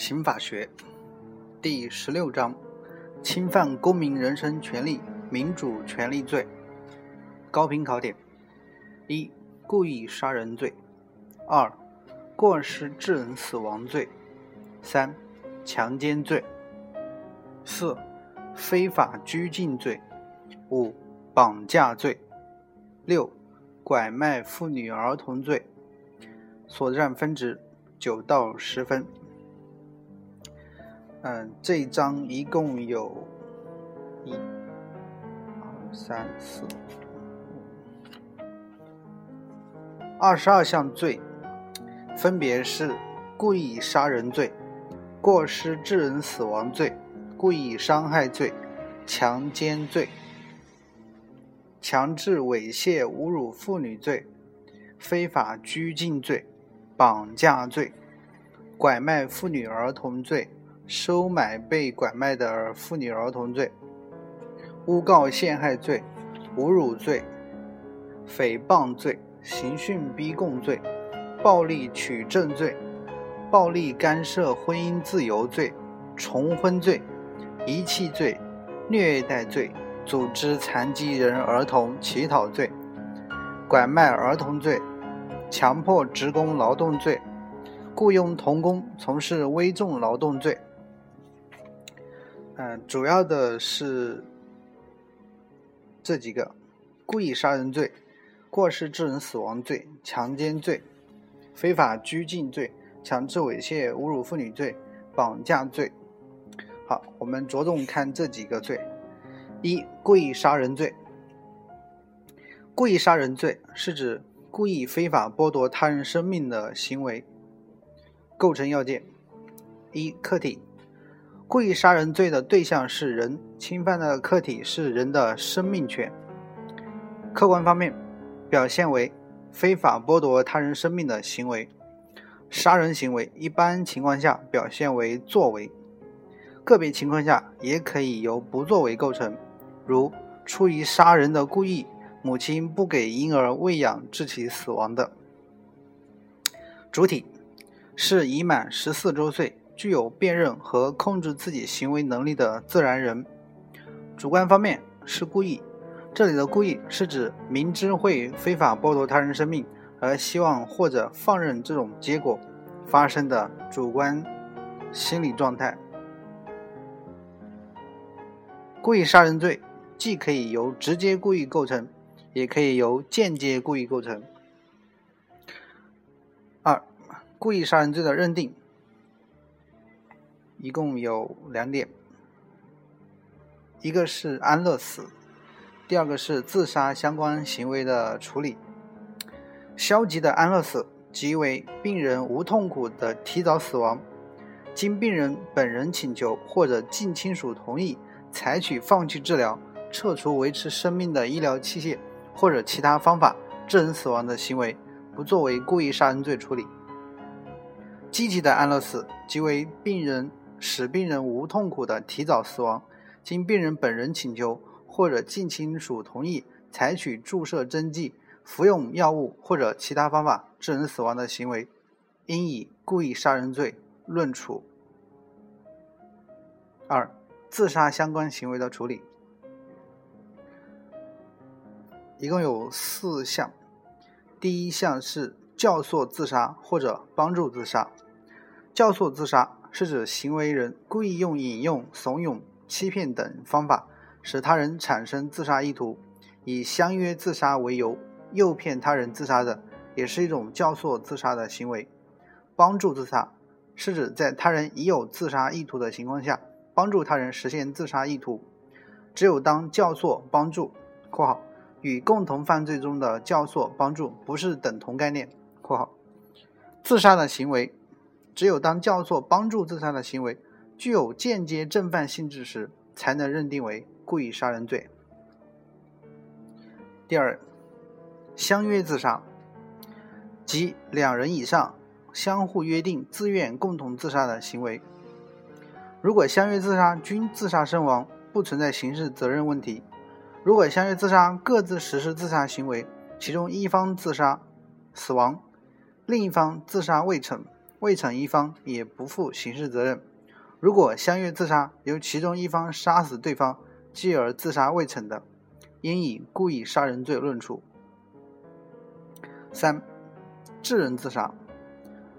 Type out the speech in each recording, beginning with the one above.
刑法学第十六章：侵犯公民人身权利民主权利罪。高频考点：一、故意杀人罪；二、过失致人死亡罪；三、强奸罪；四、非法拘禁罪；五、绑架罪；六、拐卖妇女儿童罪。所占分值九到十分。嗯，这一章一共有一、二、三、四、五，二十二项罪，分别是故意杀人罪、过失致人死亡罪、故意伤害罪、强奸罪、强制猥亵侮辱妇女罪、非法拘禁罪、绑架罪、拐卖妇女儿童罪。收买被拐卖的妇女儿童罪、诬告陷害罪、侮辱罪、诽谤罪、刑讯逼供罪、暴力取证罪、暴力干涉婚姻自由罪、重婚罪、遗弃罪、虐待罪、组织残疾人儿童乞讨罪、拐卖儿童罪、强迫职工劳动罪、雇佣童工从事危重劳动罪。嗯，主要的是这几个：故意杀人罪、过失致人死亡罪、强奸罪、非法拘禁罪、强制猥亵侮辱妇女罪、绑架罪。好，我们着重看这几个罪。一、故意杀人罪。故意杀人罪是指故意非法剥夺他人生命的行为。构成要件：一、客体。故意杀人罪的对象是人，侵犯的客体是人的生命权。客观方面，表现为非法剥夺他人生命的行为。杀人行为一般情况下表现为作为，个别情况下也可以由不作为构成，如出于杀人的故意，母亲不给婴儿喂养致其死亡的。主体是已满十四周岁。具有辨认和控制自己行为能力的自然人，主观方面是故意。这里的故意是指明知会非法剥夺他人生命而希望或者放任这种结果发生的主观心理状态。故意杀人罪既可以由直接故意构成，也可以由间接故意构成。二、故意杀人罪的认定。一共有两点，一个是安乐死，第二个是自杀相关行为的处理。消极的安乐死即为病人无痛苦的提早死亡，经病人本人请求或者近亲属同意，采取放弃治疗、撤除维持生命的医疗器械或者其他方法致人死亡的行为，不作为故意杀人罪处理。积极的安乐死即为病人。使病人无痛苦的提早死亡，经病人本人请求或者近亲属同意，采取注射针剂、服用药物或者其他方法致人死亡的行为，应以故意杀人罪论处。二、自杀相关行为的处理，一共有四项。第一项是教唆自杀或者帮助自杀，教唆自杀。是指行为人故意用引诱、怂恿、欺骗等方法，使他人产生自杀意图，以相约自杀为由诱骗他人自杀的，也是一种教唆自杀的行为。帮助自杀是指在他人已有自杀意图的情况下，帮助他人实现自杀意图。只有当教唆、帮助（括号与共同犯罪中的教唆、帮助不是等同概念）（括号自杀的行为）。只有当教唆帮助自杀的行为具有间接正犯性质时，才能认定为故意杀人罪。第二，相约自杀，即两人以上相互约定、自愿共同自杀的行为。如果相约自杀均自杀身亡，不存在刑事责任问题；如果相约自杀各自实施自杀行为，其中一方自杀死亡，另一方自杀未成。未成一方也不负刑事责任。如果相约自杀，由其中一方杀死对方，继而自杀未成的，应以故意杀人罪论处。三、致人自杀。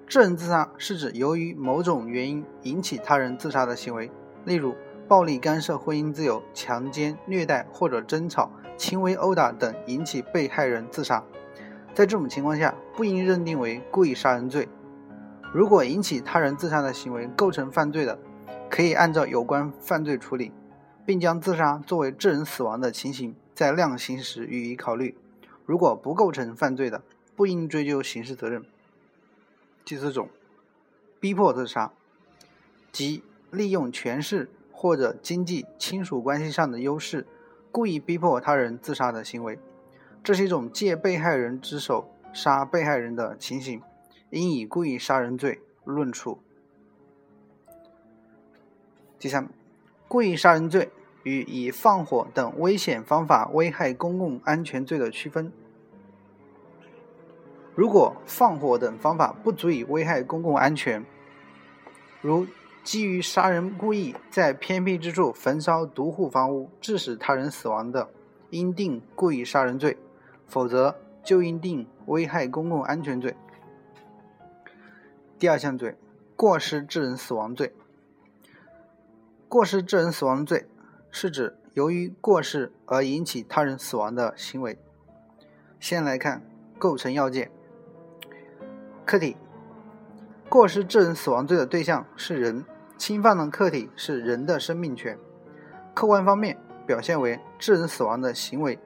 致人自杀是指由于某种原因引起他人自杀的行为，例如暴力干涉婚姻自由、强奸、虐待或者争吵、轻微殴打等引起被害人自杀。在这种情况下，不应认定为故意杀人罪。如果引起他人自杀的行为构成犯罪的，可以按照有关犯罪处理，并将自杀作为致人死亡的情形在量刑时予以考虑。如果不构成犯罪的，不应追究刑事责任。第四种，逼迫自杀，即利用权势或者经济亲属关系上的优势，故意逼迫他人自杀的行为。这是一种借被害人之手杀被害人的情形，应以故意杀人罪论处。第三，故意杀人罪与以放火等危险方法危害公共安全罪的区分。如果放火等方法不足以危害公共安全，如基于杀人故意在偏僻之处焚烧独户房屋，致使他人死亡的，应定故意杀人罪；否则，就应定危害公共安全罪。第二项罪，过失致人死亡罪。过失致人死亡罪是指由于过失而引起他人死亡的行为。先来看构成要件。客体过失致人死亡罪的对象是人，侵犯的客体是人的生命权。客观方面表现为致人死亡的行为。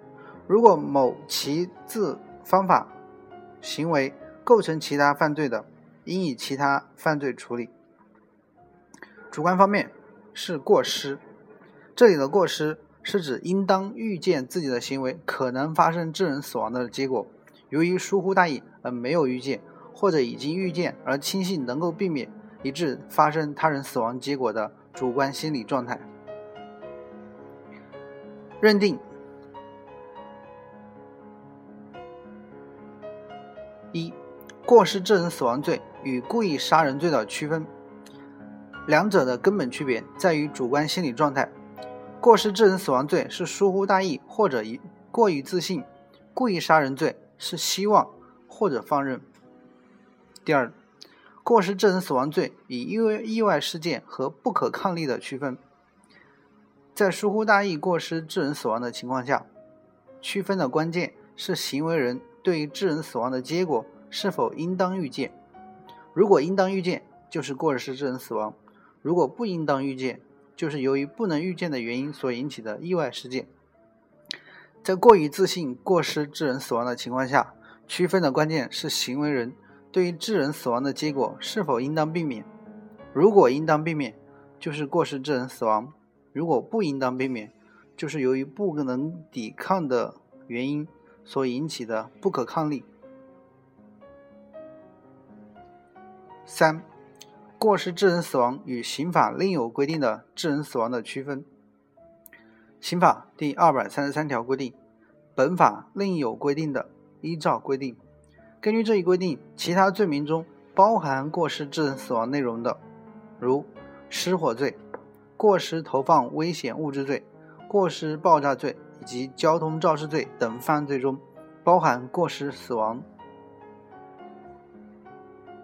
如果某其自方法、行为构成其他犯罪的，应以其他犯罪处理。主观方面是过失。这里的过失是指应当预见自己的行为可能发生致人死亡的结果，由于疏忽大意而没有预见。或者已经预见而轻信能够避免，以致发生他人死亡结果的主观心理状态。认定一过失致人死亡罪与故意杀人罪的区分，两者的根本区别在于主观心理状态。过失致人死亡罪是疏忽大意或者过于自信，故意杀人罪是希望或者放任。第二，过失致人死亡罪以意外意外事件和不可抗力的区分。在疏忽大意过失致人死亡的情况下，区分的关键是行为人对于致人死亡的结果是否应当预见。如果应当预见，就是过失致人死亡；如果不应当预见，就是由于不能预见的原因所引起的意外事件。在过于自信过失致人死亡的情况下，区分的关键是行为人。对于致人死亡的结果是否应当避免？如果应当避免，就是过失致人死亡；如果不应当避免，就是由于不能抵抗的原因所引起的不可抗力。三、过失致人死亡与刑法另有规定的致人死亡的区分。刑法第二百三十三条规定，本法另有规定的，依照规定。根据这一规定，其他罪名中包含过失致人死亡内容的，如失火罪、过失投放危险物质罪、过失爆炸罪以及交通肇事罪等犯罪中包含过失死亡、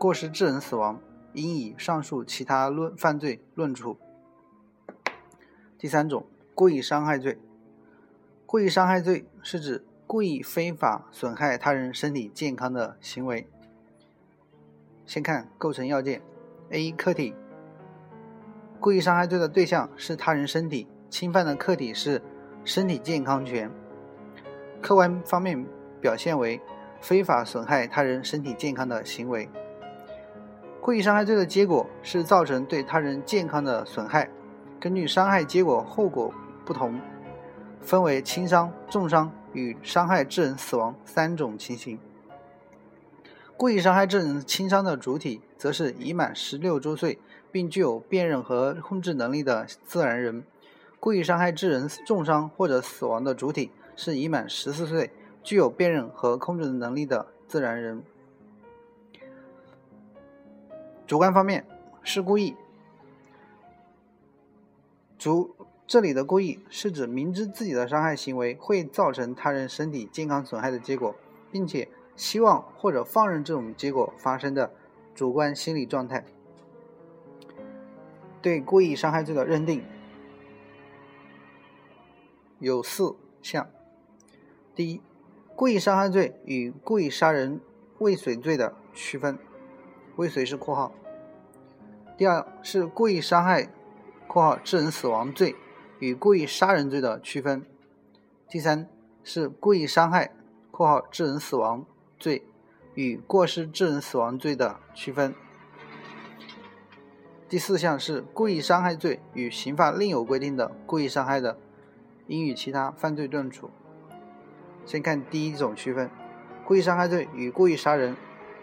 过失致人死亡，应以上述其他论犯罪论处。第三种，故意伤害罪。故意伤害罪是指。故意非法损害他人身体健康的行为。先看构成要件：A. 客体。故意伤害罪的对象是他人身体，侵犯的客体是身体健康权。客观方面表现为非法损害他人身体健康的行为。故意伤害罪的结果是造成对他人健康的损害。根据伤害结果后果不同，分为轻伤、重伤。与伤害致人死亡三种情形。故意伤害致人轻伤的主体，则是已满十六周岁并具有辨认和控制能力的自然人；故意伤害致人重伤或者死亡的主体，是已满十四岁具有辨认和控制能力的自然人。主观方面是故意。主这里的故意是指明知自己的伤害行为会造成他人身体健康损害的结果，并且希望或者放任这种结果发生的主观心理状态。对故意伤害罪的认定有四项：第一，故意伤害罪与故意杀人未遂罪的区分，未遂是括号；第二是故意伤害（括号致人死亡罪）与故意杀人罪的区分；第三是故意伤害（括号致人死亡罪）与过失致人死亡罪的区分。第四项是故意伤害罪与刑法另有规定的故意伤害的，应与其他犯罪论处。先看第一种区分：故意伤害罪与故意杀人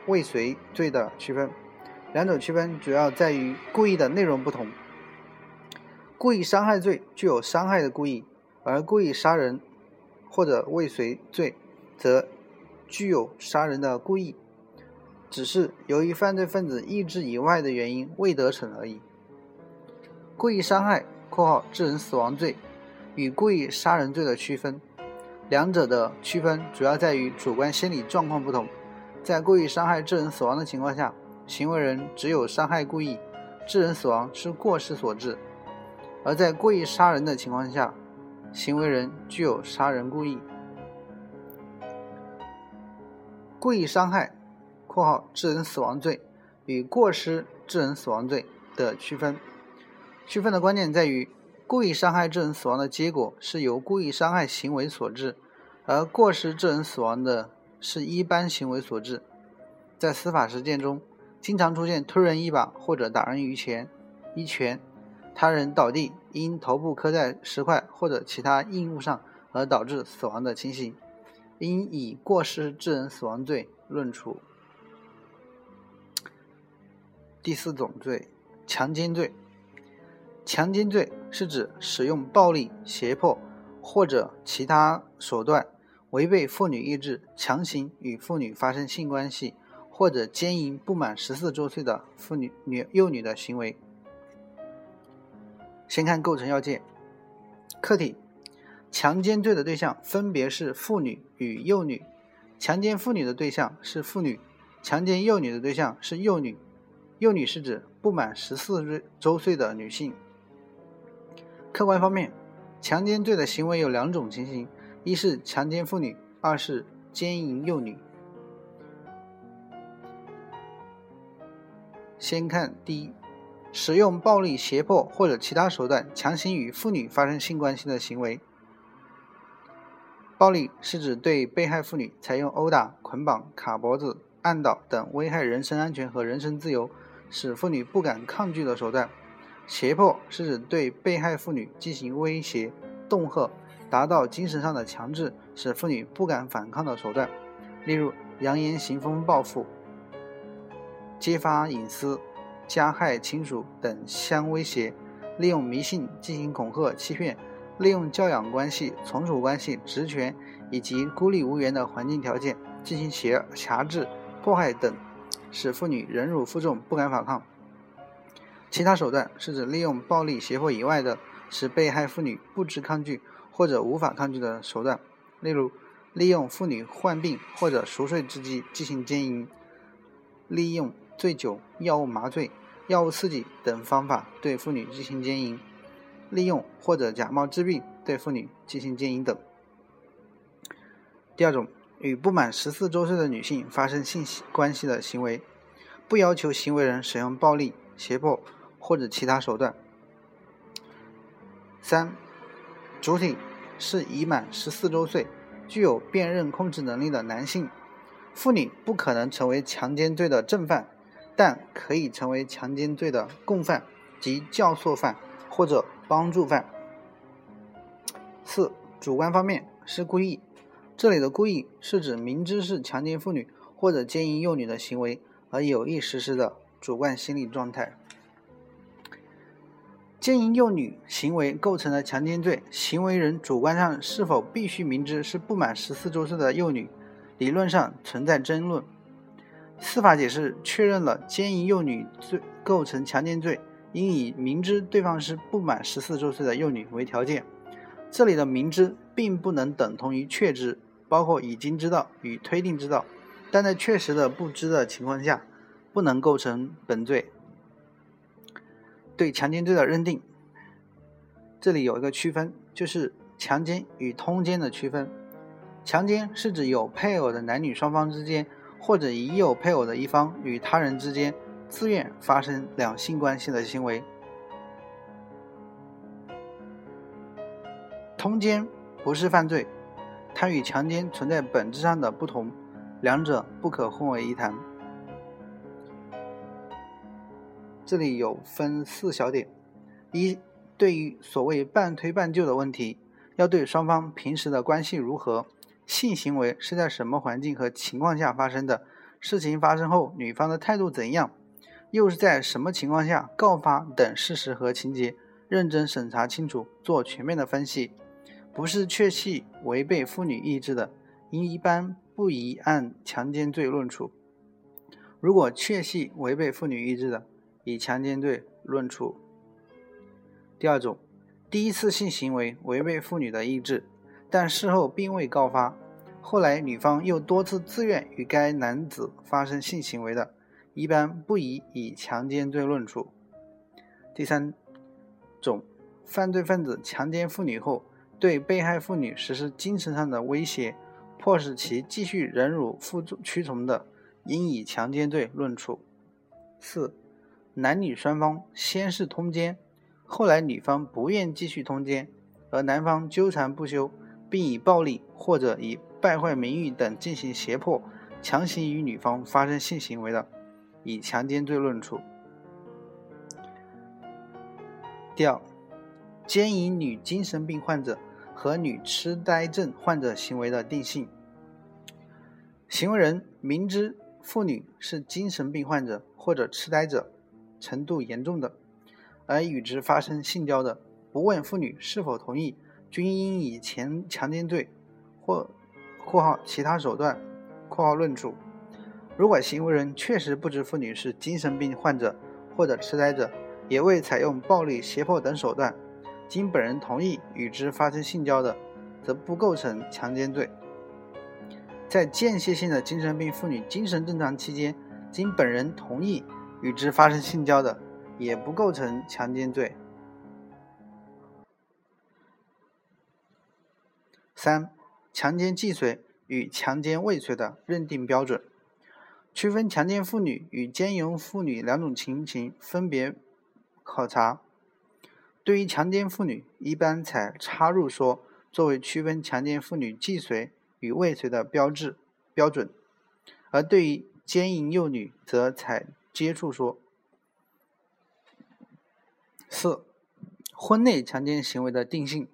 未遂罪的区分。两种区分主要在于故意的内容不同。故意伤害罪具有伤害的故意，而故意杀人或者未遂罪则具有杀人的故意。只是由于犯罪分子意志以外的原因未得逞而已。故意伤害（括号致人死亡罪）与故意杀人罪的区分，两者的区分主要在于主观心理状况不同。在故意伤害致人死亡的情况下，行为人只有伤害故意，致人死亡是过失所致；而在故意杀人的情况下，行为人具有杀人故意。故意伤害。括号致人死亡罪与过失致人死亡罪的区分，区分的关键在于，故意伤害致人死亡的结果是由故意伤害行为所致，而过失致人死亡的是一般行为所致。在司法实践中，经常出现推人一把或者打人于前一拳，他人倒地因头部磕在石块或者其他硬物上而导致死亡的情形，应以过失致人死亡罪论处。第四种罪，强奸罪。强奸罪是指使用暴力、胁迫或者其他手段违背妇女意志，强行与妇女发生性关系，或者奸淫不满十四周岁的妇女女幼女的行为。先看构成要件。客体：强奸罪的对象分别是妇女与幼女。强奸妇女的对象是妇女，强奸幼女的对象是幼女。幼女是指不满十四周岁的女性。客观方面，强奸罪的行为有两种情形：一是强奸妇女，二是奸淫幼女。先看第一，使用暴力、胁迫或者其他手段强行与妇女发生性关系的行为。暴力是指对被害妇女采用殴打、捆绑、卡脖子、按倒等危害人身安全和人身自由。使妇女不敢抗拒的手段，胁迫是指对被害妇女进行威胁、恫吓，达到精神上的强制，使妇女不敢反抗的手段。例如，扬言行风报复、揭发隐私、加害亲属等相威胁，利用迷信进行恐吓、欺骗，利用教养关系、从属关系、职权以及孤立无援的环境条件进行挟挟制、迫害等。使妇女忍辱负重，不敢反抗。其他手段是指利用暴力、胁迫以外的，使被害妇女不知抗拒或者无法抗拒的手段，例如利用妇女患病或者熟睡之际进行奸淫，利用醉酒、药物麻醉、药物刺激等方法对妇女进行奸淫，利用或者假冒治病对妇女进行奸淫等。第二种。与不满十四周岁的女性发生性关系的行为，不要求行为人使用暴力、胁迫或者其他手段。三、主体是已满十四周岁、具有辨认控制能力的男性。妇女不可能成为强奸罪的正犯，但可以成为强奸罪的共犯及教唆犯或者帮助犯。四、主观方面是故意。这里的故意是指明知是强奸妇女或者奸淫幼女的行为而有意实施的主观心理状态。奸淫幼女行为构成了强奸罪，行为人主观上是否必须明知是不满十四周岁的幼女，理论上存在争论。司法解释确认了奸淫幼女罪构成强奸罪，应以明知对方是不满十四周岁的幼女为条件。这里的明知并不能等同于确知，包括已经知道与推定知道，但在确实的不知的情况下，不能构成本罪。对强奸罪的认定，这里有一个区分，就是强奸与通奸的区分。强奸是指有配偶的男女双方之间，或者已有配偶的一方与他人之间自愿发生两性关系的行为。通奸不是犯罪，它与强奸存在本质上的不同，两者不可混为一谈。这里有分四小点：一、对于所谓半推半就的问题，要对双方平时的关系如何、性行为是在什么环境和情况下发生的、事情发生后女方的态度怎样、又是在什么情况下告发等事实和情节，认真审查清楚，做全面的分析。不是确系违背妇女意志的，应一般不宜按强奸罪论处；如果确系违背妇女意志的，以强奸罪论处。第二种，第一次性行为违背妇女的意志，但事后并未告发，后来女方又多次自愿与该男子发生性行为的，一般不宜以强奸罪论处。第三种，犯罪分子强奸妇女后，对被害妇女实施精神上的威胁，迫使其继续忍辱负重屈从的，应以强奸罪论处。四、男女双方先是通奸，后来女方不愿继续通奸，而男方纠缠不休，并以暴力或者以败坏名誉等进行胁迫，强行与女方发生性行为的，以强奸罪论处。第二，奸淫女精神病患者。和女痴呆症患者行为的定性：行为人明知妇女是精神病患者或者痴呆者，程度严重的，而与之发生性交的，不问妇女是否同意，均应以前强奸罪或（括号其他手段）（括号论处）。如果行为人确实不知妇女是精神病患者或者痴呆者，也未采用暴力、胁迫等手段。经本人同意与之发生性交的，则不构成强奸罪。在间歇性的精神病妇女精神正常期间，经本人同意与之发生性交的，也不构成强奸罪。三、强奸既遂与强奸未遂的认定标准，区分强奸妇女与奸淫妇女两种情形，分别考察。对于强奸妇女，一般采插入说作为区分强奸妇女既遂与未遂的标志标准；而对于奸淫幼女，则采接触说。四、婚内强奸行为的定性，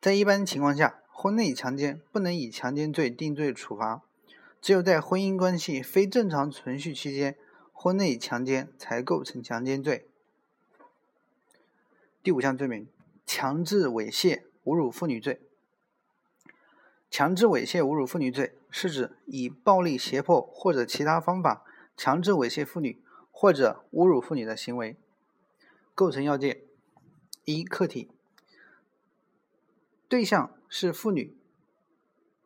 在一般情况下，婚内强奸不能以强奸罪定罪处罚，只有在婚姻关系非正常存续期间，婚内强奸才构成强奸罪。第五项罪名：强制猥亵、侮辱妇女罪。强制猥亵、侮辱妇女罪是指以暴力、胁迫或者其他方法强制猥亵妇女或者侮辱妇女的行为。构成要件：一、客体对象是妇女，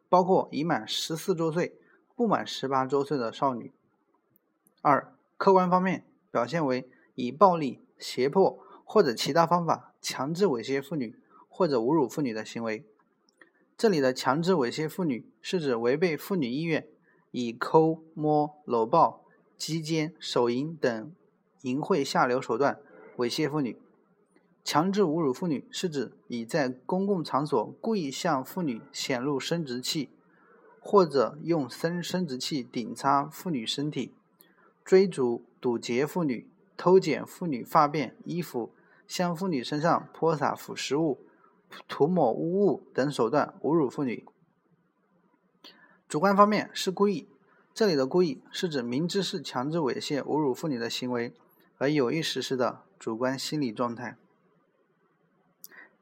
包括已满十四周岁、不满十八周岁的少女。二、客观方面表现为以暴力、胁迫。或者其他方法强制猥亵妇女或者侮辱妇女的行为，这里的强制猥亵妇女是指违背妇女意愿，以抠、摸、搂抱、击奸、手淫等淫秽下流手段猥亵妇女；强制侮辱妇女是指以在公共场所故意向妇女显露生殖器，或者用生生殖器顶擦妇女身体，追逐堵截妇女。偷捡妇女发辫、衣服，向妇女身上泼洒腐蚀物、涂抹污物等手段侮辱妇女。主观方面是故意，这里的故意是指明知是强制猥亵、侮辱妇女的行为，而有意实施的主观心理状态。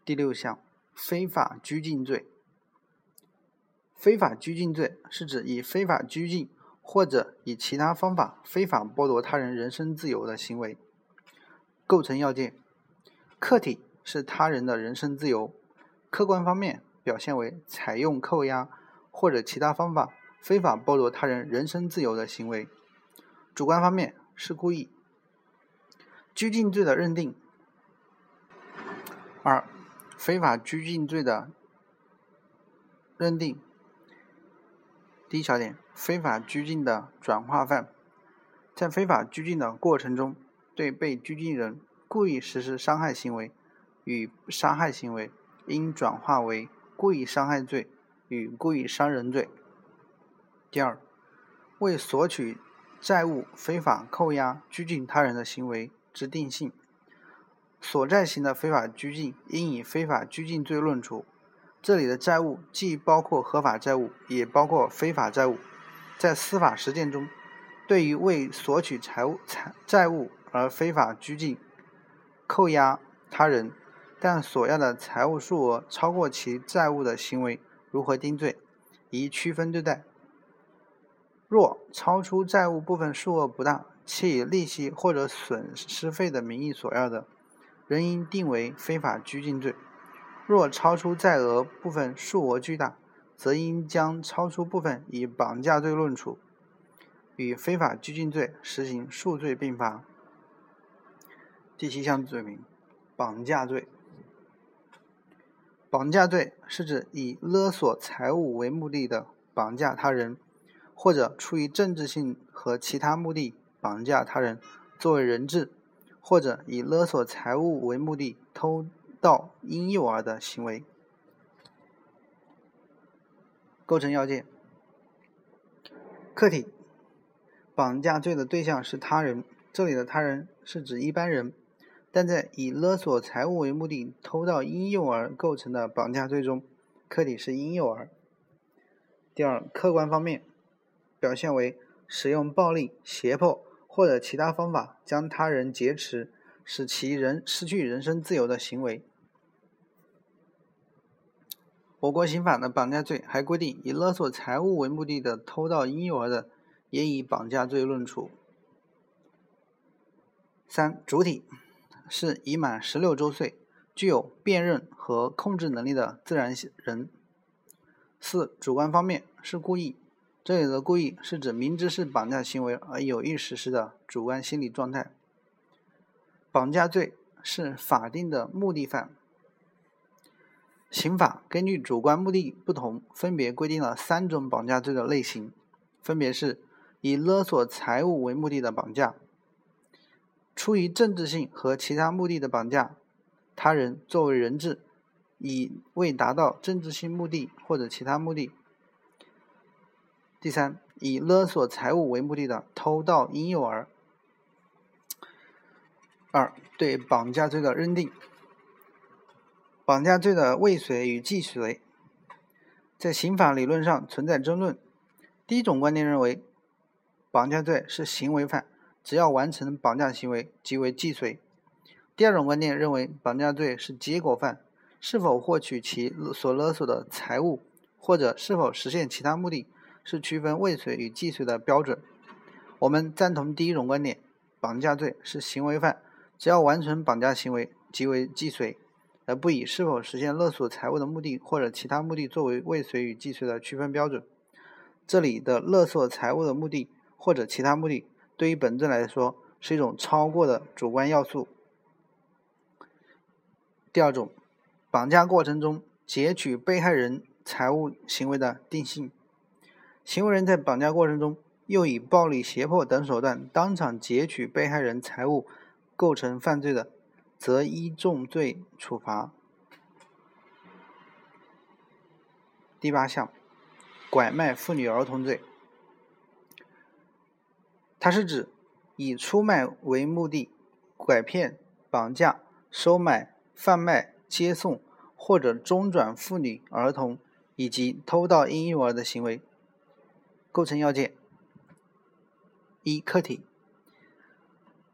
第六项，非法拘禁罪。非法拘禁罪是指以非法拘禁或者以其他方法非法剥夺他人人身自由的行为。构成要件：客体是他人的人身自由，客观方面表现为采用扣押或者其他方法非法剥夺他人人身自由的行为；主观方面是故意。拘禁罪的认定。二、非法拘禁罪的认定。第一小点，非法拘禁的转化犯，在非法拘禁的过程中，对被拘禁人故意实施伤害行为与杀害行为，应转化为故意伤害罪与故意伤人罪。第二，为索取债务非法扣押、拘禁他人的行为之定性，所债型的非法拘禁应以非法拘禁罪论处。这里的债务既包括合法债务，也包括非法债务。在司法实践中，对于为索取财物财债务而非法拘禁、扣押他人，但索要的财物数额超过其债务的行为，如何定罪，宜区分对待。若超出债务部分数额不大，且以利息或者损失费的名义索要的，仍应定为非法拘禁罪。若超出债额部分数额巨大，则应将超出部分以绑架罪论处，与非法拘禁罪实行数罪并罚。第七项罪名：绑架罪。绑架罪是指以勒索财物为目的的绑架他人，或者出于政治性和其他目的绑架他人作为人质，或者以勒索财物为目的偷。盗婴幼儿的行为，构成要件：客体绑架罪的对象是他人，这里的他人是指一般人，但在以勒索财物为目的偷盗婴幼儿构成的绑架罪中，客体是婴幼儿。第二，客观方面表现为使用暴力、胁迫或者其他方法将他人劫持，使其人失去人身自由的行为。我国刑法的绑架罪还规定，以勒索财物为目的的偷盗婴幼儿的，也以绑架罪论处。三、主体是已满十六周岁、具有辨认和控制能力的自然人。四、主观方面是故意，这里的故意是指明知是绑架行为而有意实施的主观心理状态。绑架罪是法定的目的犯。刑法根据主观目的不同，分别规定了三种绑架罪的类型，分别是以勒索财物为目的的绑架、出于政治性和其他目的的绑架他人作为人质，以未达到政治性目的或者其他目的；第三，以勒索财物为目的的偷盗婴幼儿。二、对绑架罪的认定。绑架罪的未遂与既遂，在刑法理论上存在争论。第一种观点认为，绑架罪是行为犯，只要完成绑架行为即为既遂。第二种观点认为，绑架罪是结果犯，是否获取其所勒索的财物，或者是否实现其他目的，是区分未遂与既遂的标准。我们赞同第一种观点，绑架罪是行为犯，只要完成绑架行为即为既遂。而不以是否实现勒索财物的目的或者其他目的作为未遂与既遂的区分标准。这里的勒索财物的目的或者其他目的，对于本罪来说是一种超过的主观要素。第二种，绑架过程中劫取被害人财物行为的定性，行为人在绑架过程中又以暴力、胁迫等手段当场劫取被害人财物，构成犯罪的。则依重罪处罚。第八项，拐卖妇女儿童罪，它是指以出卖为目的，拐骗、绑架、收买、贩卖、接送或者中转妇女儿童以及偷盗婴幼儿的行为。构成要件：一、客体。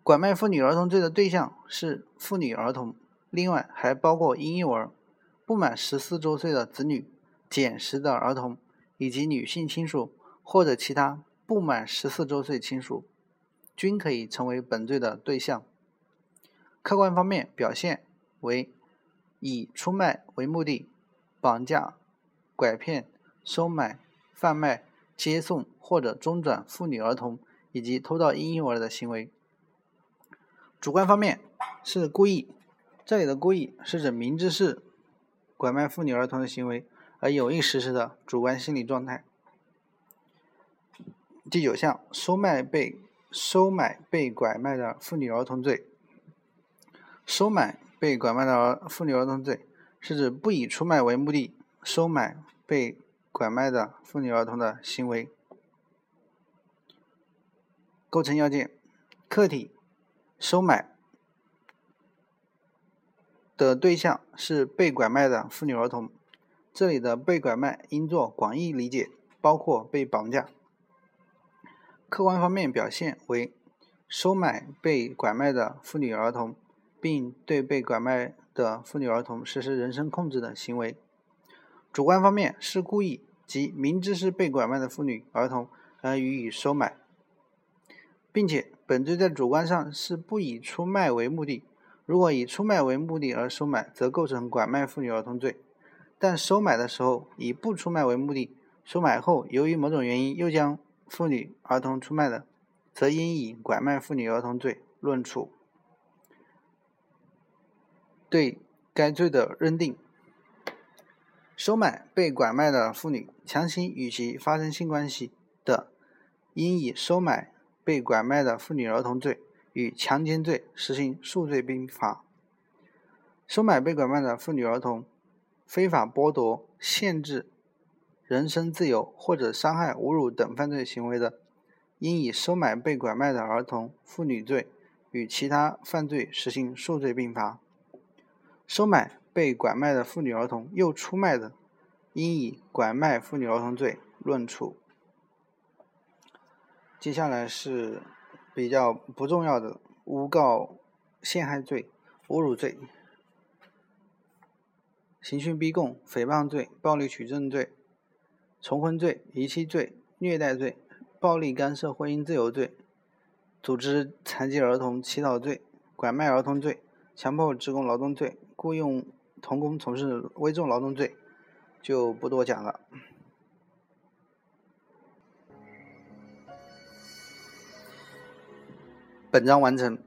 拐卖妇女儿童罪的对象是妇女儿童，另外还包括婴幼儿、不满十四周岁的子女、减食的儿童以及女性亲属或者其他不满十四周岁亲属，均可以成为本罪的对象。客观方面表现为以出卖为目的，绑架、拐骗、收买、贩卖、接送或者中转妇女儿童以及偷盗婴幼儿的行为。主观方面是故意，这里的故意是指明知是拐卖妇女儿童的行为而有意实施的主观心理状态。第九项，收买被收买被拐卖的妇女儿童罪。收买被拐卖的儿妇女儿童罪，是指不以出卖为目的收买被拐卖的妇女儿童的行为。构成要件：客体收买的对象是被拐卖的妇女儿童，这里的被拐卖应作广义理解，包括被绑架。客观方面表现为收买被拐卖的妇女儿童。并对被拐卖的妇女儿童实施人身控制的行为。主观方面是故意，即明知是被拐卖的妇女儿童而予以收买，并且本罪在主观上是不以出卖为目的。如果以出卖为目的而收买，则构成拐卖妇女儿童罪；但收买的时候以不出卖为目的，收买后由于某种原因又将妇女儿童出卖的，则应以拐卖妇女儿童罪论处。对该罪的认定：收买被拐卖的妇女，强行与其发生性关系的，应以收买被拐卖的妇女儿童罪与强奸罪实行数罪并罚。收买被拐卖的妇女儿童，非法剥夺、限制人身自由或者伤害、侮辱等犯罪行为的，应以收买被拐卖的儿童、妇女罪与其他犯罪实行数罪并罚。收买被拐卖的妇女儿童又出卖的，应以拐卖妇女儿童罪论处。接下来是比较不重要的诬告陷害罪、侮辱罪、刑讯逼供、诽谤罪、暴力取证罪、重婚罪、遗弃罪、虐待罪、暴力干涉婚姻自由罪、组织残疾儿童乞讨罪、拐卖儿童罪、强迫职工劳动罪。雇佣童工从事危重劳动罪，就不多讲了。本章完成。